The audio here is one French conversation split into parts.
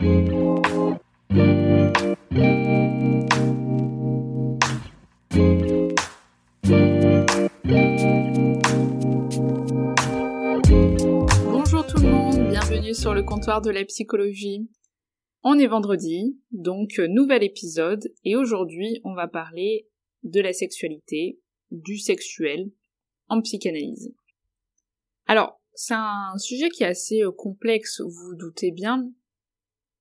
Bonjour tout le monde, bienvenue sur le comptoir de la psychologie. On est vendredi, donc nouvel épisode, et aujourd'hui on va parler de la sexualité, du sexuel, en psychanalyse. Alors, c'est un sujet qui est assez complexe, vous vous doutez bien,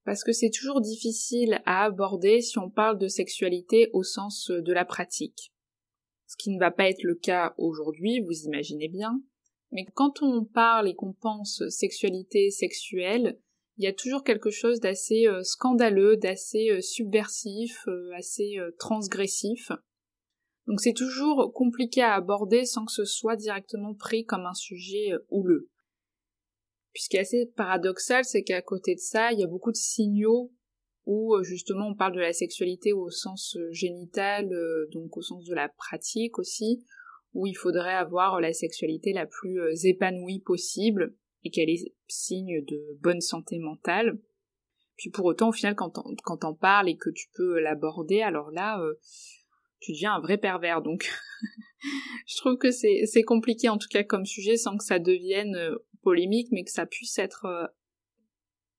parce que c'est toujours difficile à aborder si on parle de sexualité au sens euh, de la pratique. Ce qui ne va pas être le cas aujourd'hui, vous imaginez bien. Mais quand on parle et qu'on pense sexualité sexuelle, il y a toujours quelque chose d'assez euh, scandaleux, d'assez euh, subversif, assez transgressif. Donc c'est toujours compliqué à aborder sans que ce soit directement pris comme un sujet houleux. Puis ce qui est assez paradoxal, c'est qu'à côté de ça, il y a beaucoup de signaux où justement on parle de la sexualité au sens génital, donc au sens de la pratique aussi, où il faudrait avoir la sexualité la plus épanouie possible, et qu'elle est signe de bonne santé mentale. Puis pour autant, au final, quand t'en, quand parles et que tu peux l'aborder, alors là, euh, tu deviens un vrai pervers. Donc, je trouve que c'est, compliqué en tout cas comme sujet, sans que ça devienne euh, polémique, mais que ça puisse être euh,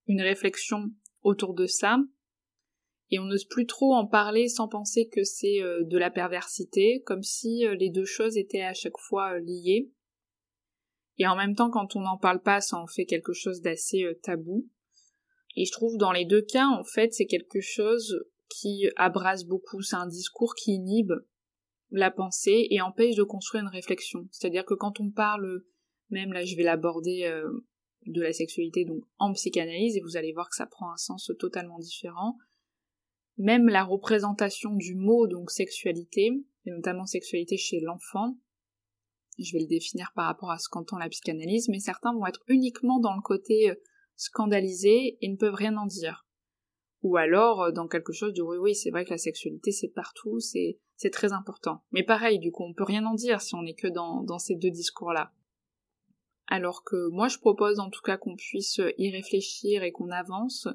une réflexion autour de ça. Et on n'ose plus trop en parler sans penser que c'est de la perversité, comme si les deux choses étaient à chaque fois liées. Et en même temps, quand on n'en parle pas, ça en fait quelque chose d'assez euh, tabou. Et je trouve dans les deux cas, en fait, c'est quelque chose qui abrase beaucoup. C'est un discours qui inhibe la pensée et empêche de construire une réflexion. C'est-à-dire que quand on parle, même là je vais l'aborder euh, de la sexualité donc en psychanalyse et vous allez voir que ça prend un sens totalement différent. Même la représentation du mot donc sexualité, et notamment sexualité chez l'enfant, je vais le définir par rapport à ce qu'entend la psychanalyse, mais certains vont être uniquement dans le côté euh, scandalisé et ne peuvent rien en dire. Ou alors euh, dans quelque chose de oui oui c'est vrai que la sexualité c'est partout, c'est très important. Mais pareil, du coup on peut rien en dire si on n'est que dans, dans ces deux discours-là. Alors que moi je propose en tout cas qu'on puisse y réfléchir et qu'on avance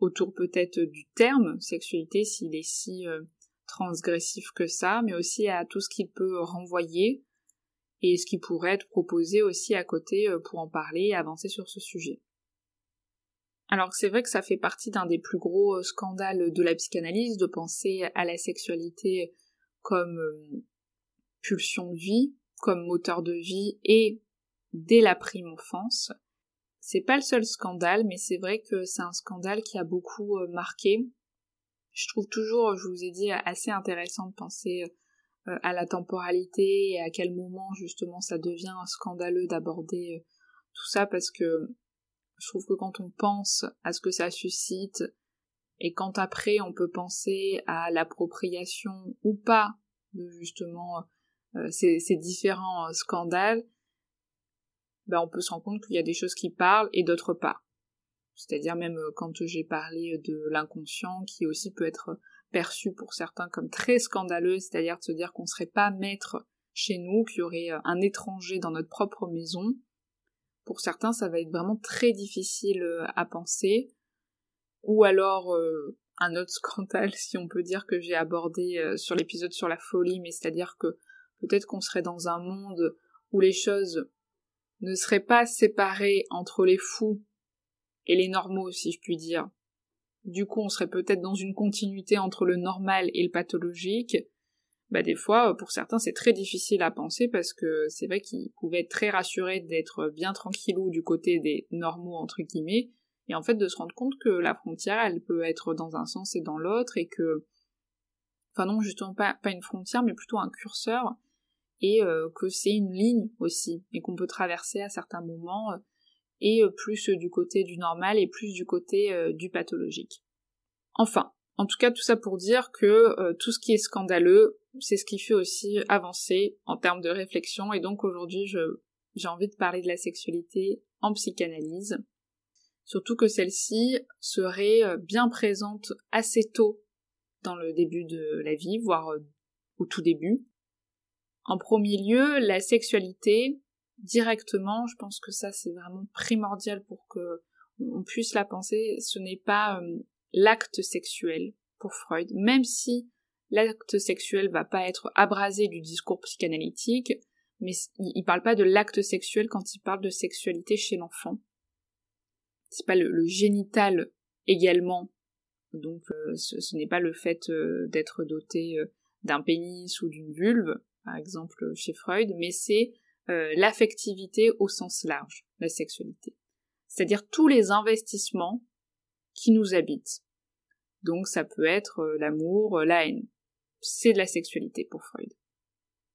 autour peut-être du terme sexualité s'il est si euh, transgressif que ça, mais aussi à tout ce qu'il peut renvoyer, et ce qui pourrait être proposé aussi à côté euh, pour en parler et avancer sur ce sujet. Alors c'est vrai que ça fait partie d'un des plus gros euh, scandales de la psychanalyse de penser à la sexualité comme pulsion de vie, comme moteur de vie et dès la prime enfance. C'est pas le seul scandale, mais c'est vrai que c'est un scandale qui a beaucoup marqué. Je trouve toujours, je vous ai dit, assez intéressant de penser euh, à la temporalité et à quel moment justement ça devient scandaleux d'aborder euh, tout ça parce que je trouve que quand on pense à ce que ça suscite et quand après on peut penser à l'appropriation ou pas de justement euh, ces, différents scandales, ben on peut se rendre compte qu'il y a des choses qui parlent et d'autres pas. C'est-à-dire même quand j'ai parlé de l'inconscient qui aussi peut être perçu pour certains comme très scandaleux, c'est-à-dire de se dire qu'on ne serait pas maître chez nous, qu'il y aurait euh, un étranger dans notre propre maison. Pour certains, ça va être vraiment très difficile euh, à penser. Ou alors euh, un autre scandale, si on peut dire que j'ai abordé sur l'épisode sur la folie, mais c'est-à-dire que peut-être qu'on serait dans un monde où les choses ne seraient pas séparées entre les fous et les normaux, si je puis dire, du coup on serait peut-être dans une continuité entre le normal et le pathologique, bah des fois pour certains c'est très difficile à penser parce que c'est vrai qu'ils pouvaient être très rassurés d'être bien tranquillou du côté des normaux entre guillemets, et en fait de se rendre compte que la frontière elle peut être dans un sens et dans l'autre et que enfin non justement pas, pas une frontière mais plutôt un curseur et euh, que c'est une ligne aussi et qu'on peut traverser à certains moments et plus du côté du normal et plus du côté du pathologique. Enfin, en tout cas tout ça pour dire que tout ce qui est scandaleux, c'est ce qui fait aussi avancer en termes de réflexion et donc aujourd'hui j'ai envie de parler de la sexualité en psychanalyse. Surtout que celle-ci serait bien présente assez tôt dans le début de la vie, voire au tout début. En premier lieu, la sexualité, directement, je pense que ça c'est vraiment primordial pour que on puisse la penser, ce n'est pas euh, l'acte sexuel pour Freud, même si l'acte sexuel va pas être abrasé du discours psychanalytique, mais il, parle pas de l'acte sexuel quand il parle de sexualité chez l'enfant. C'est pas le, génital également, donc euh, ce, n'est pas le fait euh, d'être doté d'un pénis ou d'une vulve, par exemple chez Freud, mais c'est euh, l'affectivité au sens large, la sexualité. C'est-à-dire tous les investissements qui nous habitent. Donc ça peut être euh, l'amour, euh, la haine. C'est de la sexualité pour Freud.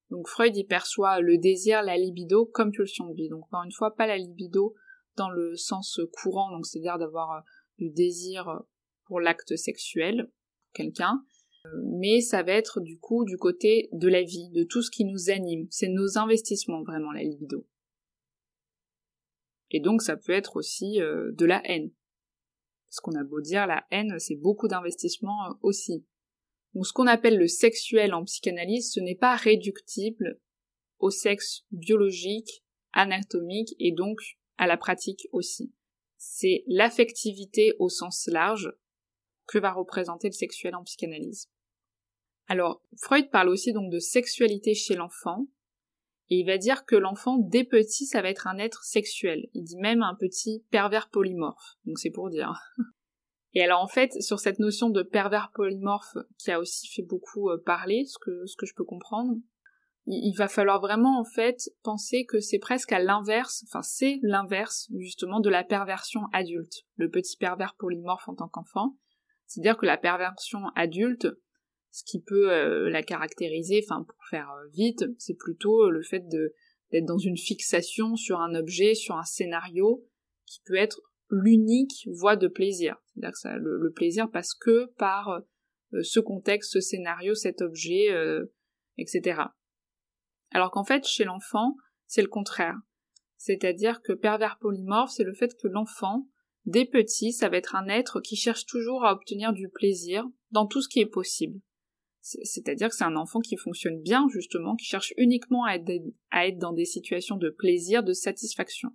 Donc Freud y perçoit le désir, la libido comme pulsion de vie. Donc encore une fois, pas la libido dans le sens courant, donc c'est-à-dire d'avoir du désir pour l'acte sexuel, quelqu'un, mais ça va être du coup du côté de la vie, de tout ce qui nous anime. C'est nos investissements vraiment la libido. Et donc ça peut être aussi euh, de la haine. Ce qu'on a beau dire, la haine, c'est beaucoup d'investissements euh, aussi. Donc ce qu'on appelle le sexuel en psychanalyse, ce n'est pas réductible au sexe biologique, anatomique et donc à la pratique aussi. C'est l'affectivité au sens large, que va représenter le sexuel en psychanalyse. Alors, Freud parle aussi donc de sexualité chez l'enfant, et il va dire que l'enfant, dès petit, ça va être un être sexuel. Il dit même un petit pervers polymorphe, donc c'est pour dire. Et alors en fait, sur cette notion de pervers polymorphe, qui a aussi fait beaucoup euh, parler, ce que, ce que je peux comprendre, il va falloir vraiment en fait penser que c'est presque à l'inverse, enfin c'est l'inverse justement de la perversion adulte, le petit pervers polymorphe en tant qu'enfant, c'est-à-dire que la perversion adulte, ce qui peut euh, la caractériser, enfin pour faire euh, vite, c'est plutôt euh, le fait d'être dans une fixation sur un objet, sur un scénario, qui peut être l'unique voie de plaisir. C'est-à-dire que ça, le, plaisir passe que par ce contexte, ce scénario, cet objet, etc. Alors qu'en fait, chez l'enfant, c'est le contraire. C'est-à-dire que pervers polymorphe, c'est le fait que l'enfant Dès petit, ça va être un être qui cherche toujours à obtenir du plaisir dans tout ce qui est possible. C'est-à-dire que c'est un enfant qui fonctionne bien, justement, qui cherche uniquement à être, dans des situations de plaisir, de satisfaction.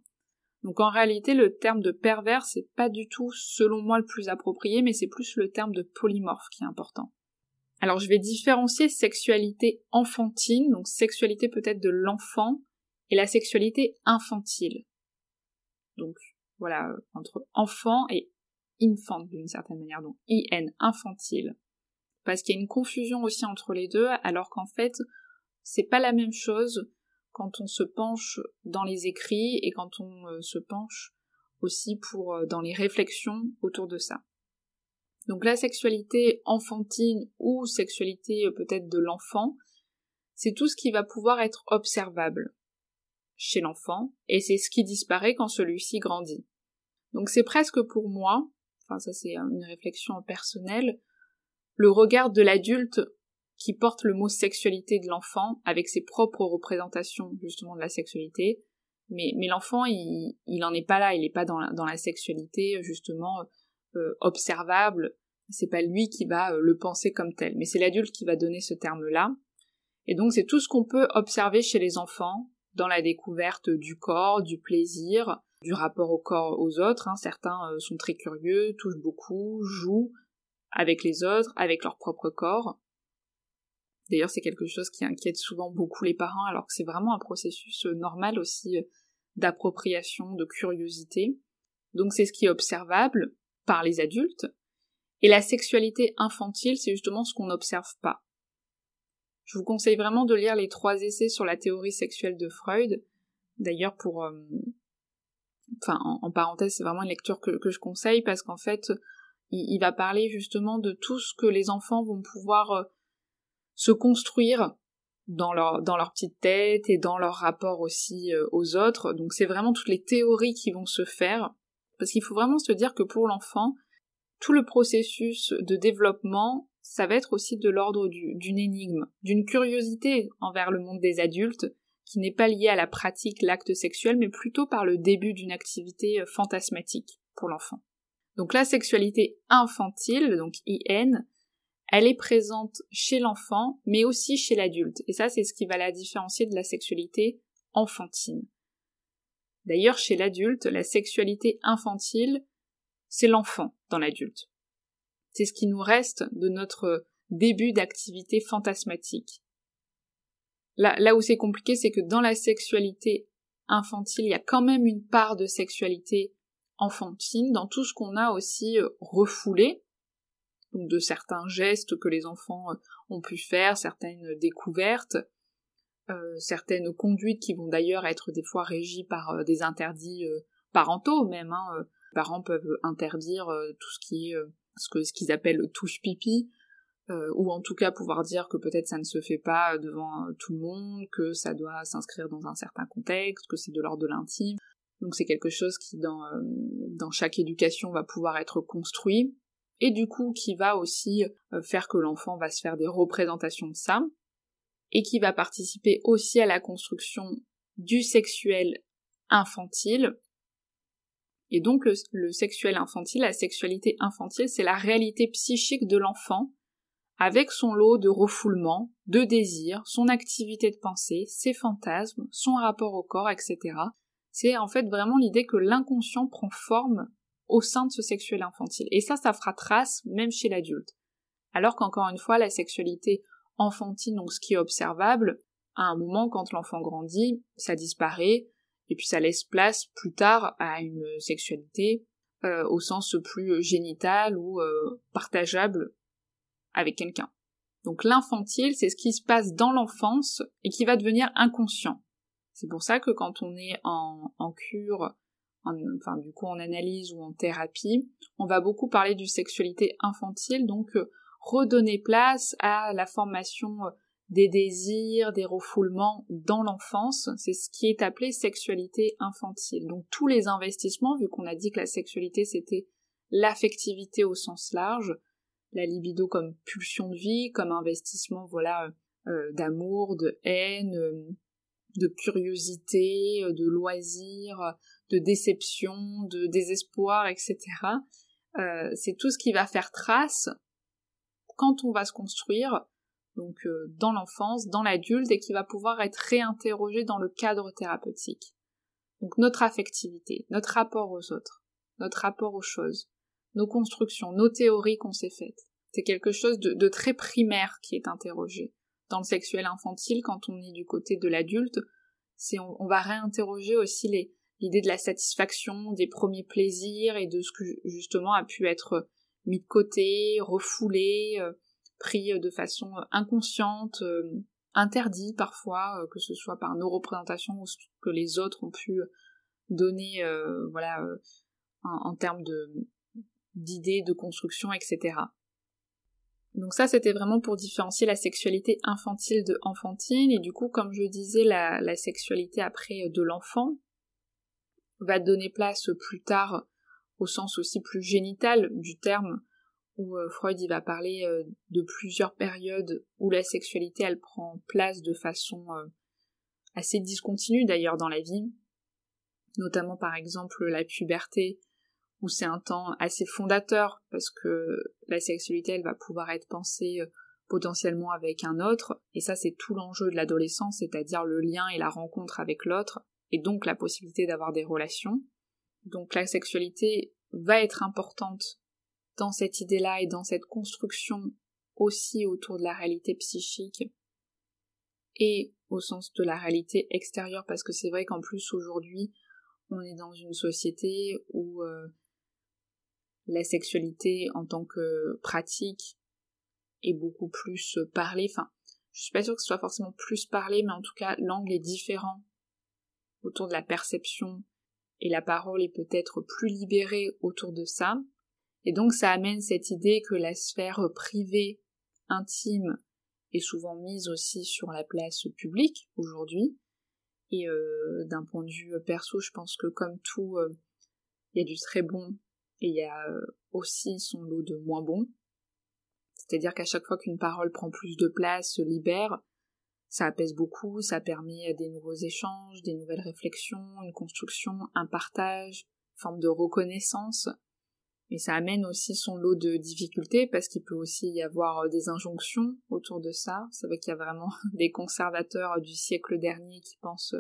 Donc en réalité, le terme de pervers, c'est pas du tout, selon moi, le plus approprié, mais c'est plus le terme de polymorphe qui est important. Alors je vais différencier sexualité enfantine, donc sexualité peut-être de l'enfant, et la sexualité infantile. Donc voilà, entre enfant et infant d'une certaine manière, donc IN, infantile. Parce qu'il y a une confusion aussi entre les deux, alors qu'en fait, c'est pas la même chose quand on se penche dans les écrits et quand on euh, se penche aussi pour euh, dans les réflexions autour de ça. Donc la sexualité enfantine ou sexualité euh, peut-être de l'enfant, c'est tout ce qui va pouvoir être observable chez l'enfant, et c'est ce qui disparaît quand celui-ci grandit. Donc c'est presque pour moi, enfin ça c'est une réflexion personnelle, le regard de l'adulte qui porte le mot sexualité de l'enfant avec ses propres représentations justement de la sexualité, mais, mais l'enfant il, il est pas là, il est pas dans la, dans la sexualité justement euh, observable, c'est pas lui qui va euh, le penser comme tel, mais c'est l'adulte qui va donner ce terme-là, et donc c'est tout ce qu'on peut observer chez les enfants dans la découverte du corps, du plaisir, du rapport au corps aux autres. Hein. Certains euh, sont très curieux, touchent beaucoup, jouent avec les autres, avec leur propre corps. D'ailleurs, c'est quelque chose qui inquiète souvent beaucoup les parents, alors que c'est vraiment un processus euh, normal aussi euh, d'appropriation, de curiosité. Donc c'est ce qui est observable par les adultes. Et la sexualité infantile, c'est justement ce qu'on n'observe pas. Je vous conseille vraiment de lire les trois essais sur la théorie sexuelle de Freud. D'ailleurs, pour, enfin en, parenthèse, c'est vraiment une lecture que, je conseille parce qu'en fait, il, va parler justement de tout ce que les enfants vont pouvoir euh, se construire dans leur dans leur petite tête et dans leur rapport aussi euh, aux autres. Donc c'est vraiment toutes les théories qui vont se faire parce qu'il faut vraiment se dire que pour l'enfant, tout le processus de développement, ça va être aussi de l'ordre d'une énigme, d'une curiosité envers le monde des adultes qui n'est pas liée à la pratique, l'acte sexuel, mais plutôt par le début d'une activité euh, fantasmatique pour l'enfant. Donc la sexualité infantile, donc IN, elle est présente chez l'enfant, mais aussi chez l'adulte. Et ça, c'est ce qui va la différencier de la sexualité enfantine. D'ailleurs, chez l'adulte, la sexualité infantile, c'est l'enfant dans l'adulte. C'est ce qui nous reste de notre début d'activité fantasmatique. Là, où c'est compliqué, c'est que dans la sexualité infantile, il y a quand même une part de sexualité enfantine dans tout ce qu'on a aussi euh, refoulé, donc de certains gestes que les enfants euh, ont pu faire, certaines découvertes, euh, certaines conduites qui vont d'ailleurs être des fois régies par des interdits parentaux même. Hein, les parents peuvent interdire tout ce qui est ce que ce qu'ils appellent touche pipi, ou en tout cas pouvoir dire que peut-être ça ne se fait pas devant tout le monde, que ça doit s'inscrire dans un certain contexte, que c'est de l'ordre de l'intime. Donc c'est quelque chose qui dans, dans chaque éducation va pouvoir être construit et du coup qui va aussi euh, faire que l'enfant va se faire des représentations de ça, et qui va participer aussi à la construction du sexuel infantile. Et donc le, sexuel infantile, la sexualité infantile, c'est la réalité psychique de l'enfant, avec son lot de refoulements, de désirs, son activité de pensée, ses fantasmes, son rapport au corps, etc. C'est en fait vraiment l'idée que l'inconscient prend forme au sein de ce sexuel infantile. Et ça, ça fera trace même chez l'adulte. Alors qu'encore une fois, la sexualité enfantine, donc ce qui est observable, à un moment, quand l'enfant grandit, ça disparaît, et puis ça laisse place plus tard à une sexualité euh, au sens plus génital ou euh, partageable avec quelqu'un. Donc l'infantile, c'est ce qui se passe dans l'enfance et qui va devenir inconscient. C'est pour ça que quand on est en, en cure enfin du coup en analyse ou en thérapie, on va beaucoup parler du sexualité infantile, donc euh, redonner place à la formation euh, des désirs, des refoulements dans l'enfance, c'est ce qui est appelé sexualité infantile. Donc tous les investissements, vu qu'on a dit que la sexualité c'était l'affectivité au sens large, la libido comme pulsion de vie, comme investissement voilà euh, d'amour, de haine, de curiosité, de loisir, de déception, de désespoir, etc. Euh, c'est tout ce qui va faire trace quand on va se construire, donc euh, dans l'enfance, dans l'adulte, et qui va pouvoir être réinterrogé dans le cadre thérapeutique. Donc notre affectivité, notre rapport aux autres, notre rapport aux choses, nos constructions, nos théories qu'on s'est faites. C'est quelque chose de, très primaire qui est interrogé. Dans le sexuel infantile, quand on est du côté de l'adulte, c'est on, va réinterroger aussi l'idée de la satisfaction, des premiers plaisirs et de ce que justement a pu être mis de côté, refoulé, euh, pris de façon inconsciente, euh, interdit parfois, euh, que ce soit par nos représentations ou ce que les autres ont pu donner, voilà, en, termes d'idées, de construction, etc. Donc ça, c'était vraiment pour différencier la sexualité infantile de enfantine, et du coup, comme je disais, la sexualité après de l'enfant, va donner place plus tard au sens aussi plus génital du terme, où euh, Freud il va parler euh, de plusieurs périodes où la sexualité elle prend place de façon euh, assez discontinue d'ailleurs dans la vie, notamment par exemple la puberté, où c'est un temps assez fondateur parce que la sexualité elle va pouvoir être pensée potentiellement avec un autre, et ça c'est tout l'enjeu de l'adolescence, c'est-à-dire le lien et la rencontre avec l'autre, et donc la possibilité d'avoir des relations. Donc la sexualité va être importante dans cette idée-là et dans cette construction aussi autour de la réalité psychique et au sens de la réalité extérieure parce que c'est vrai qu'en plus aujourd'hui on est dans une société où euh, la sexualité en tant que pratique est beaucoup plus parlée. Enfin, je suis pas sûre que ce soit forcément plus parlé, mais en tout cas l'angle est différent autour de la perception et la parole est peut-être plus libérée autour de ça. Et donc ça amène cette idée que la sphère privée, intime, est souvent mise aussi sur la place publique aujourd'hui. Et euh, d'un point de vue perso, je pense que comme tout, euh, il y a du très bon et il y a euh, aussi son lot de moins bon. C'est-à-dire qu'à chaque fois qu'une parole prend plus de place, se libère, ça apaise beaucoup, ça permet des nouveaux échanges, des nouvelles réflexions, une construction, un partage, forme de reconnaissance. Mais ça amène aussi son lot de difficultés parce qu'il peut aussi y avoir des injonctions autour de ça. C'est vrai qu'il y a vraiment des conservateurs du siècle dernier qui pensent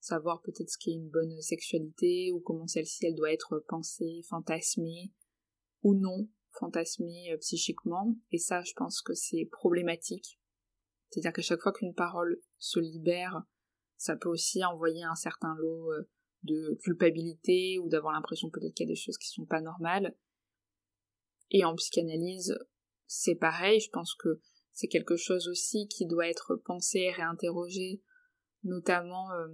savoir peut-être ce qu'est une bonne sexualité ou comment celle-ci elle doit être pensée, fantasmée ou non fantasmée euh, psychiquement. Et ça, je pense que c'est problématique c'est-à-dire qu'à chaque fois qu'une parole se libère, ça peut aussi envoyer un certain lot euh, de culpabilité ou d'avoir l'impression peut-être qu'il y a des choses qui sont pas normales. Et en psychanalyse, c'est pareil, je pense que c'est quelque chose aussi qui doit être pensé et réinterrogé, notamment euh,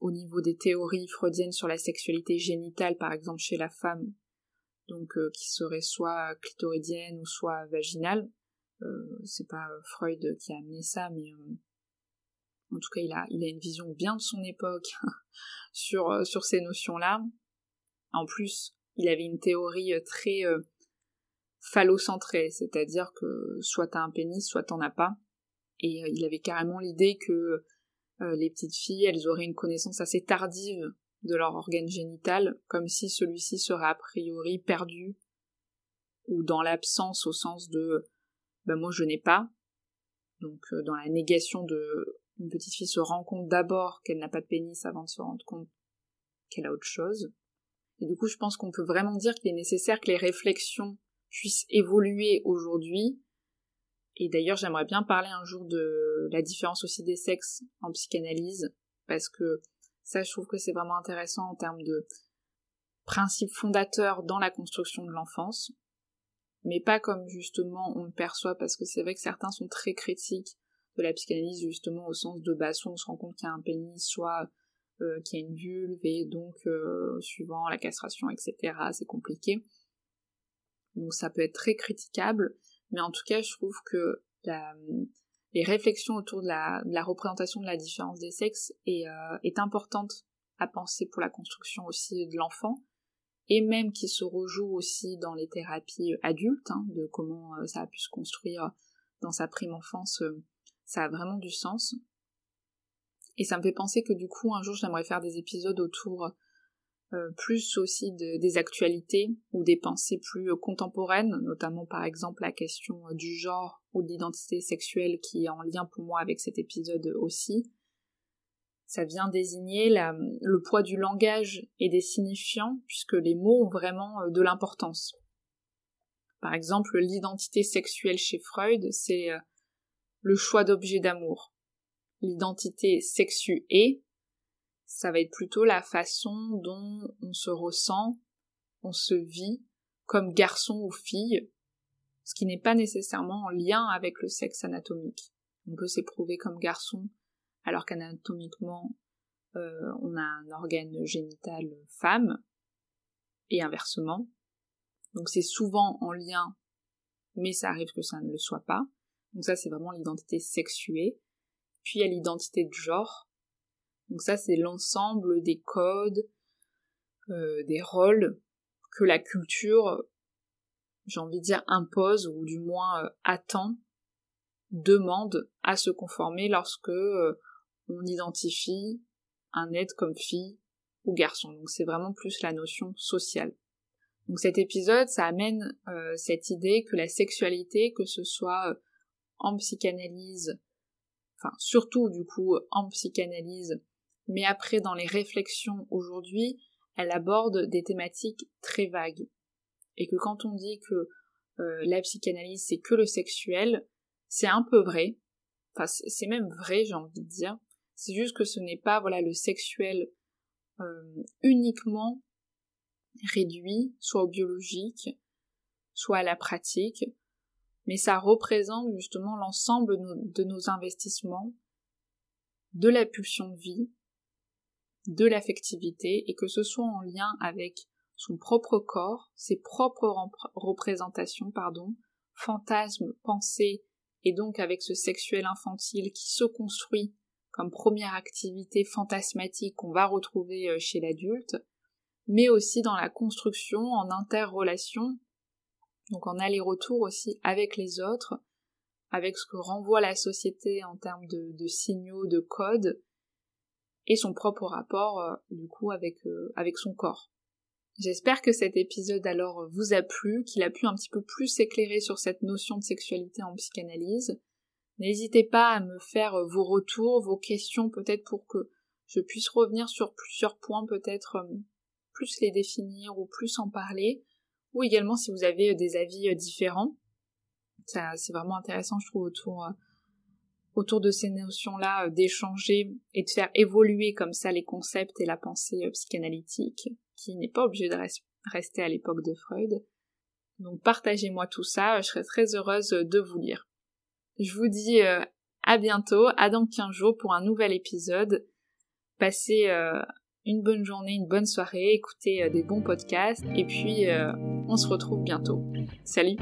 au niveau des théories freudiennes sur la sexualité génitale, par exemple chez la femme, donc euh, qui serait soit clitoridienne ou soit vaginale. Euh, c'est pas Freud qui a amené ça, mais en tout cas, il a, une vision bien de son époque sur, euh, sur ces notions-là. En plus, il avait une théorie très phallocentrée, c'est-à-dire que soit t'as un pénis, soit t'en as pas. Et il avait carrément l'idée que les petites filles, elles auraient une connaissance assez tardive de leur organe génital, comme si celui-ci serait a priori perdu, ou dans l'absence au sens de ben moi je n'ai pas. Donc euh, dans la négation de une petite fille se rend compte d'abord qu'elle n'a pas de pénis avant de se rendre compte qu'elle a autre chose. Et du coup, je pense qu'on peut vraiment dire qu'il est nécessaire que les réflexions puissent évoluer aujourd'hui. Et d'ailleurs, j'aimerais bien parler un jour de la différence aussi des sexes en psychanalyse, parce que ça, je trouve que c'est vraiment intéressant en termes de principes fondateurs dans la construction de l'enfance mais pas comme justement on le perçoit, parce que c'est vrai que certains sont très critiques de la psychanalyse justement au sens de bah soit on se rend compte qu'il y a un pénis, soit euh, qu'il y a une vulve, et donc euh, suivant la castration, etc., c'est compliqué. Donc ça peut être très critiquable, mais en tout cas je trouve que les réflexions autour de la, représentation de la différence des sexes est, euh, est importante à penser pour la construction aussi de l'enfant, et même qui se rejoue aussi dans les thérapies adultes, hein, de comment ça a pu se construire dans sa prime enfance, ça a vraiment du sens. Et ça me fait penser que du coup, un jour, j'aimerais faire des épisodes autour euh, plus aussi de, des actualités ou des pensées plus contemporaines, notamment par exemple la question du genre ou de l'identité sexuelle qui est en lien pour moi avec cet épisode aussi, ça vient désigner le poids du langage et des signifiants, puisque les mots ont vraiment euh, de l'importance. Par exemple, l'identité sexuelle chez Freud, c'est euh, le choix d'objet d'amour. L'identité sexuée, ça va être plutôt la façon dont on se ressent, on se vit comme garçon ou fille, ce qui n'est pas nécessairement en lien avec le sexe anatomique. On peut s'éprouver comme garçon alors qu'anatomiquement euh, on a un organe génital femme et inversement. Donc c'est souvent en lien, mais ça arrive que ça ne le soit pas. Donc ça c'est vraiment l'identité sexuée. Puis il y a l'identité de genre. Donc ça c'est l'ensemble des codes, euh, des rôles que la culture, j'ai envie de dire, impose ou du moins euh, attend, demande à se conformer lorsque on identifie un être comme fille ou garçon. Donc c'est vraiment plus la notion sociale. Donc cet épisode, ça amène euh, cette idée que la sexualité, que ce soit euh, en psychanalyse, enfin surtout du coup en psychanalyse, mais après dans les réflexions aujourd'hui, elle aborde des thématiques très vagues. Et que quand on dit que euh, la psychanalyse c'est que le sexuel, c'est un peu vrai. Enfin c'est même vrai j'ai envie de dire, c'est juste que ce n'est pas voilà le sexuel euh, uniquement réduit, soit au biologique, soit à la pratique, mais ça représente justement l'ensemble de nos investissements, de la pulsion de vie, de l'affectivité, et que ce soit en lien avec son propre corps, ses propres représentations, pardon, fantasmes, pensées et donc avec ce sexuel infantile qui se construit comme première activité fantasmatique qu'on va retrouver euh, chez l'adulte, mais aussi dans la construction en interrelation, donc en aller-retour aussi avec les autres, avec ce que renvoie la société en termes de, signaux, de codes, et son propre rapport euh, du coup avec, euh, avec son corps. J'espère que cet épisode alors vous a plu, qu'il a pu un petit peu plus éclairer sur cette notion de sexualité en psychanalyse. N'hésitez pas à me faire euh, vos retours, vos questions peut-être pour que je puisse revenir sur plusieurs points, peut-être plus les définir ou plus en parler, ou également si vous avez des avis différents c'est vraiment intéressant, je trouve, autour, euh, autour de ces notions-là, euh, d'échanger et de faire évoluer comme ça les concepts et la pensée euh, psychanalytique, qui n'est pas obligé de rester à l'époque de Freud. Donc partagez-moi tout ça, je serai très heureuse de vous lire. Je vous dis à bientôt, à dans 15 jours pour un nouvel épisode. Passez une bonne journée, une bonne soirée, écoutez des bons podcasts et puis on se retrouve bientôt. Salut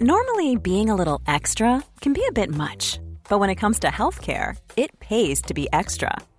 Normally, being a little extra can be a bit much, but when it comes to healthcare, it pays to be extra